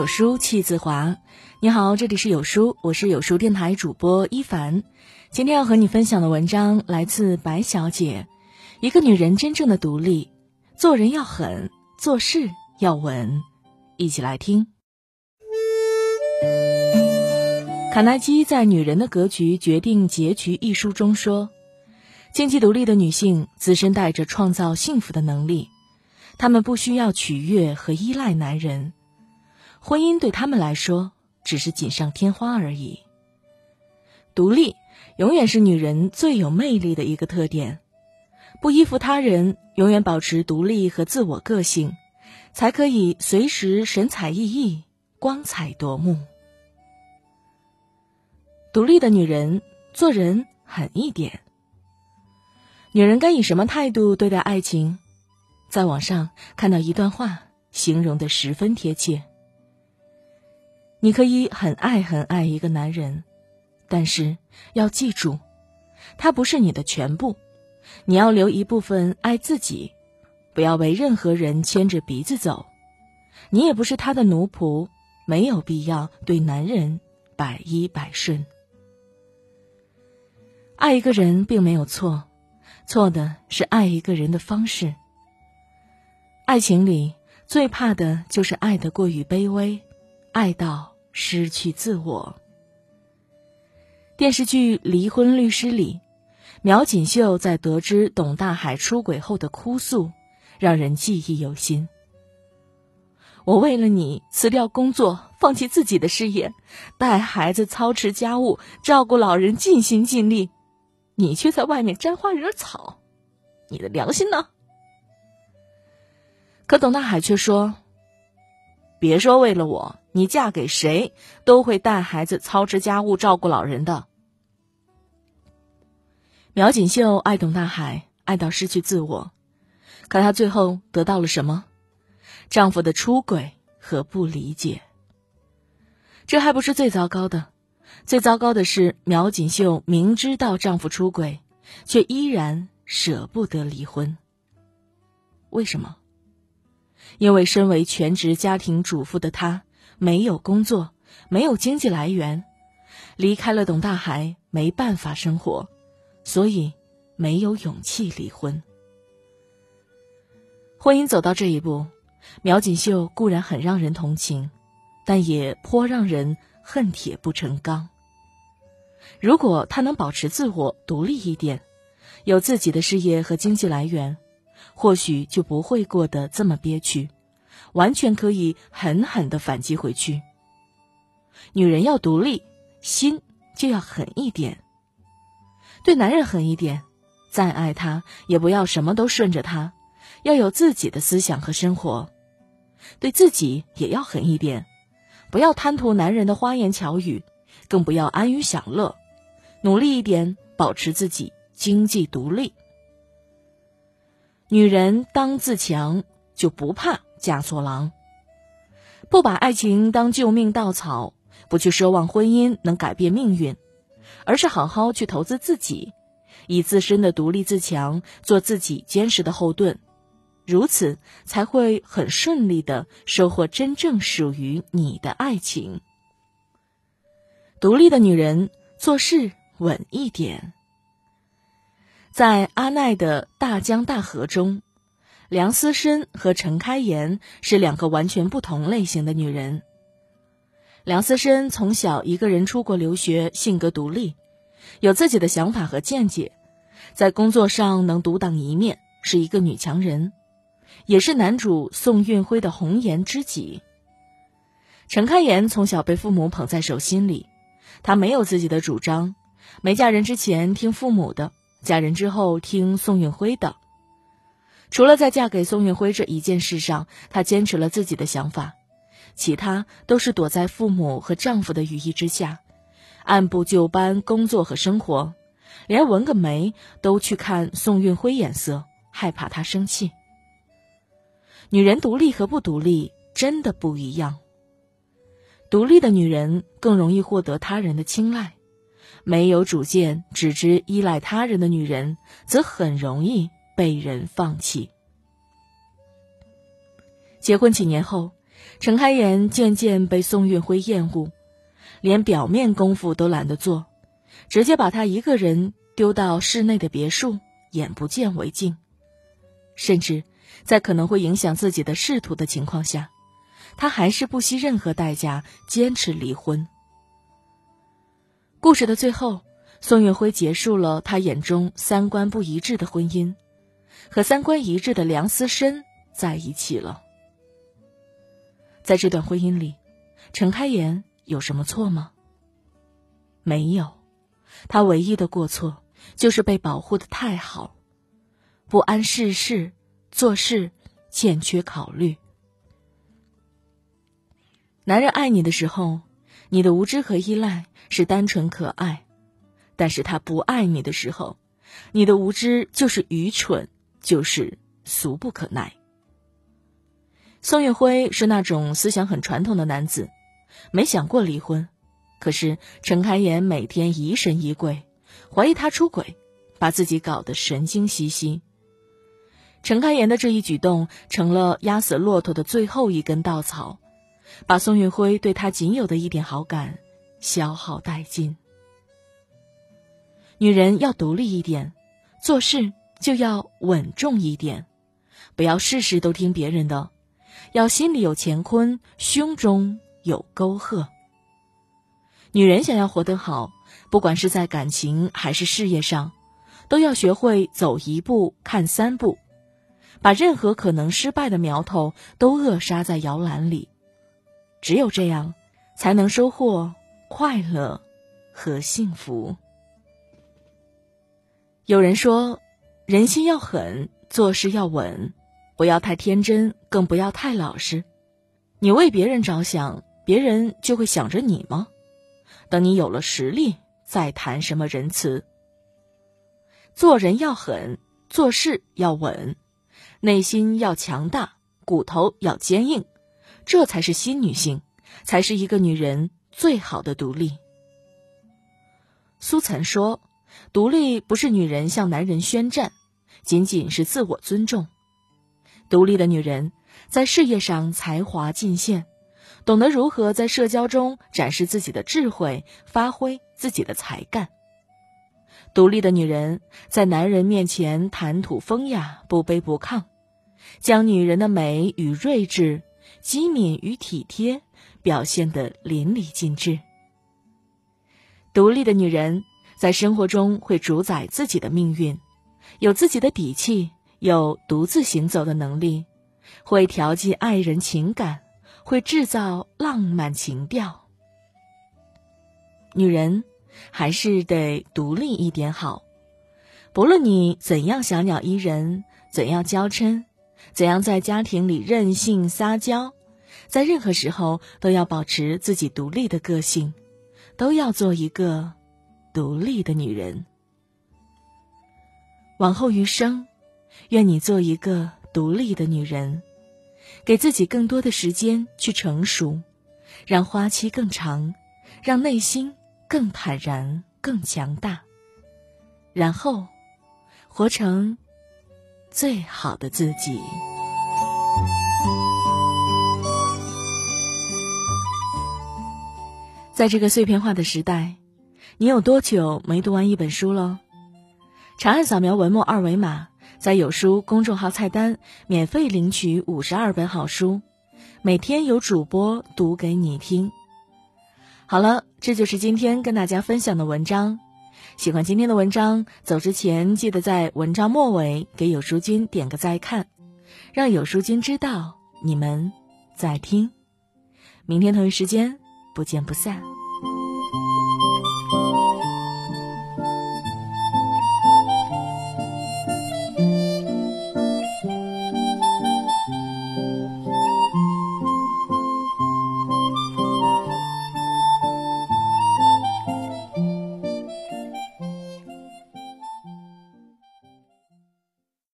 有书气自华。你好，这里是有书，我是有书电台主播一凡。今天要和你分享的文章来自白小姐。一个女人真正的独立，做人要狠，做事要稳。一起来听。卡耐基在《女人的格局决定结局》一书中说：“经济独立的女性自身带着创造幸福的能力，她们不需要取悦和依赖男人。”婚姻对他们来说只是锦上添花而已。独立永远是女人最有魅力的一个特点，不依附他人，永远保持独立和自我个性，才可以随时神采奕奕、光彩夺目。独立的女人做人狠一点。女人该以什么态度对待爱情？在网上看到一段话，形容的十分贴切。你可以很爱很爱一个男人，但是要记住，他不是你的全部。你要留一部分爱自己，不要为任何人牵着鼻子走。你也不是他的奴仆，没有必要对男人百依百顺。爱一个人并没有错，错的是爱一个人的方式。爱情里最怕的就是爱得过于卑微，爱到。失去自我。电视剧《离婚律师》里，苗锦绣在得知董大海出轨后的哭诉，让人记忆犹新。我为了你辞掉工作，放弃自己的事业，带孩子、操持家务、照顾老人，尽心尽力，你却在外面沾花惹草，你的良心呢？可董大海却说。别说为了我，你嫁给谁都会带孩子、操持家务、照顾老人的。苗锦绣爱董大海，爱到失去自我，可她最后得到了什么？丈夫的出轨和不理解。这还不是最糟糕的，最糟糕的是苗锦绣明知道丈夫出轨，却依然舍不得离婚。为什么？因为身为全职家庭主妇的她没有工作，没有经济来源，离开了董大海没办法生活，所以没有勇气离婚。婚姻走到这一步，苗锦绣固然很让人同情，但也颇让人恨铁不成钢。如果她能保持自我独立一点，有自己的事业和经济来源。或许就不会过得这么憋屈，完全可以狠狠的反击回去。女人要独立，心就要狠一点。对男人狠一点，再爱他也不要什么都顺着他，要有自己的思想和生活。对自己也要狠一点，不要贪图男人的花言巧语，更不要安于享乐，努力一点，保持自己经济独立。女人当自强，就不怕嫁错郎。不把爱情当救命稻草，不去奢望婚姻能改变命运，而是好好去投资自己，以自身的独立自强做自己坚实的后盾，如此才会很顺利的收获真正属于你的爱情。独立的女人做事稳一点。在阿奈的大江大河中，梁思申和陈开颜是两个完全不同类型的女人。梁思申从小一个人出国留学，性格独立，有自己的想法和见解，在工作上能独当一面，是一个女强人，也是男主宋运辉的红颜知己。陈开颜从小被父母捧在手心里，她没有自己的主张，没嫁人之前听父母的。嫁人之后听宋运辉的，除了在嫁给宋运辉这一件事上，她坚持了自己的想法，其他都是躲在父母和丈夫的羽翼之下，按部就班工作和生活，连纹个眉都去看宋运辉眼色，害怕他生气。女人独立和不独立真的不一样，独立的女人更容易获得他人的青睐。没有主见、只知依赖他人的女人，则很容易被人放弃。结婚几年后，程开颜渐渐被宋运辉厌恶，连表面功夫都懒得做，直接把他一个人丢到室内的别墅，眼不见为净。甚至在可能会影响自己的仕途的情况下，他还是不惜任何代价坚持离婚。故事的最后，宋运辉结束了他眼中三观不一致的婚姻，和三观一致的梁思申在一起了。在这段婚姻里，陈开颜有什么错吗？没有，他唯一的过错就是被保护的太好，不谙世事，做事欠缺考虑。男人爱你的时候，你的无知和依赖是单纯可爱；但是他不爱你的时候，你的无知就是愚蠢，就是俗不可耐。宋运辉是那种思想很传统的男子，没想过离婚。可是陈开颜每天疑神疑鬼，怀疑他出轨，把自己搞得神经兮兮。陈开颜的这一举动成了压死骆驼的最后一根稻草，把宋运辉对他仅有的一点好感消耗殆尽。女人要独立一点，做事就要稳重一点，不要事事都听别人的。要心里有乾坤，胸中有沟壑。女人想要活得好，不管是在感情还是事业上，都要学会走一步看三步，把任何可能失败的苗头都扼杀在摇篮里。只有这样，才能收获快乐和幸福。有人说，人心要狠，做事要稳。不要太天真，更不要太老实。你为别人着想，别人就会想着你吗？等你有了实力，再谈什么仁慈。做人要狠，做事要稳，内心要强大，骨头要坚硬，这才是新女性，才是一个女人最好的独立。苏岑说：“独立不是女人向男人宣战，仅仅是自我尊重。”独立的女人在事业上才华尽现，懂得如何在社交中展示自己的智慧，发挥自己的才干。独立的女人在男人面前谈吐风雅，不卑不亢，将女人的美与睿智、机敏与体贴表现得淋漓尽致。独立的女人在生活中会主宰自己的命运，有自己的底气。有独自行走的能力，会调剂爱人情感，会制造浪漫情调。女人还是得独立一点好。不论你怎样小鸟依人，怎样娇嗔，怎样在家庭里任性撒娇，在任何时候都要保持自己独立的个性，都要做一个独立的女人。往后余生。愿你做一个独立的女人，给自己更多的时间去成熟，让花期更长，让内心更坦然、更强大，然后活成最好的自己。在这个碎片化的时代，你有多久没读完一本书了？长按扫描文末二维码。在有书公众号菜单免费领取五十二本好书，每天有主播读给你听。好了，这就是今天跟大家分享的文章。喜欢今天的文章，走之前记得在文章末尾给有书君点个再看，让有书君知道你们在听。明天同一时间不见不散。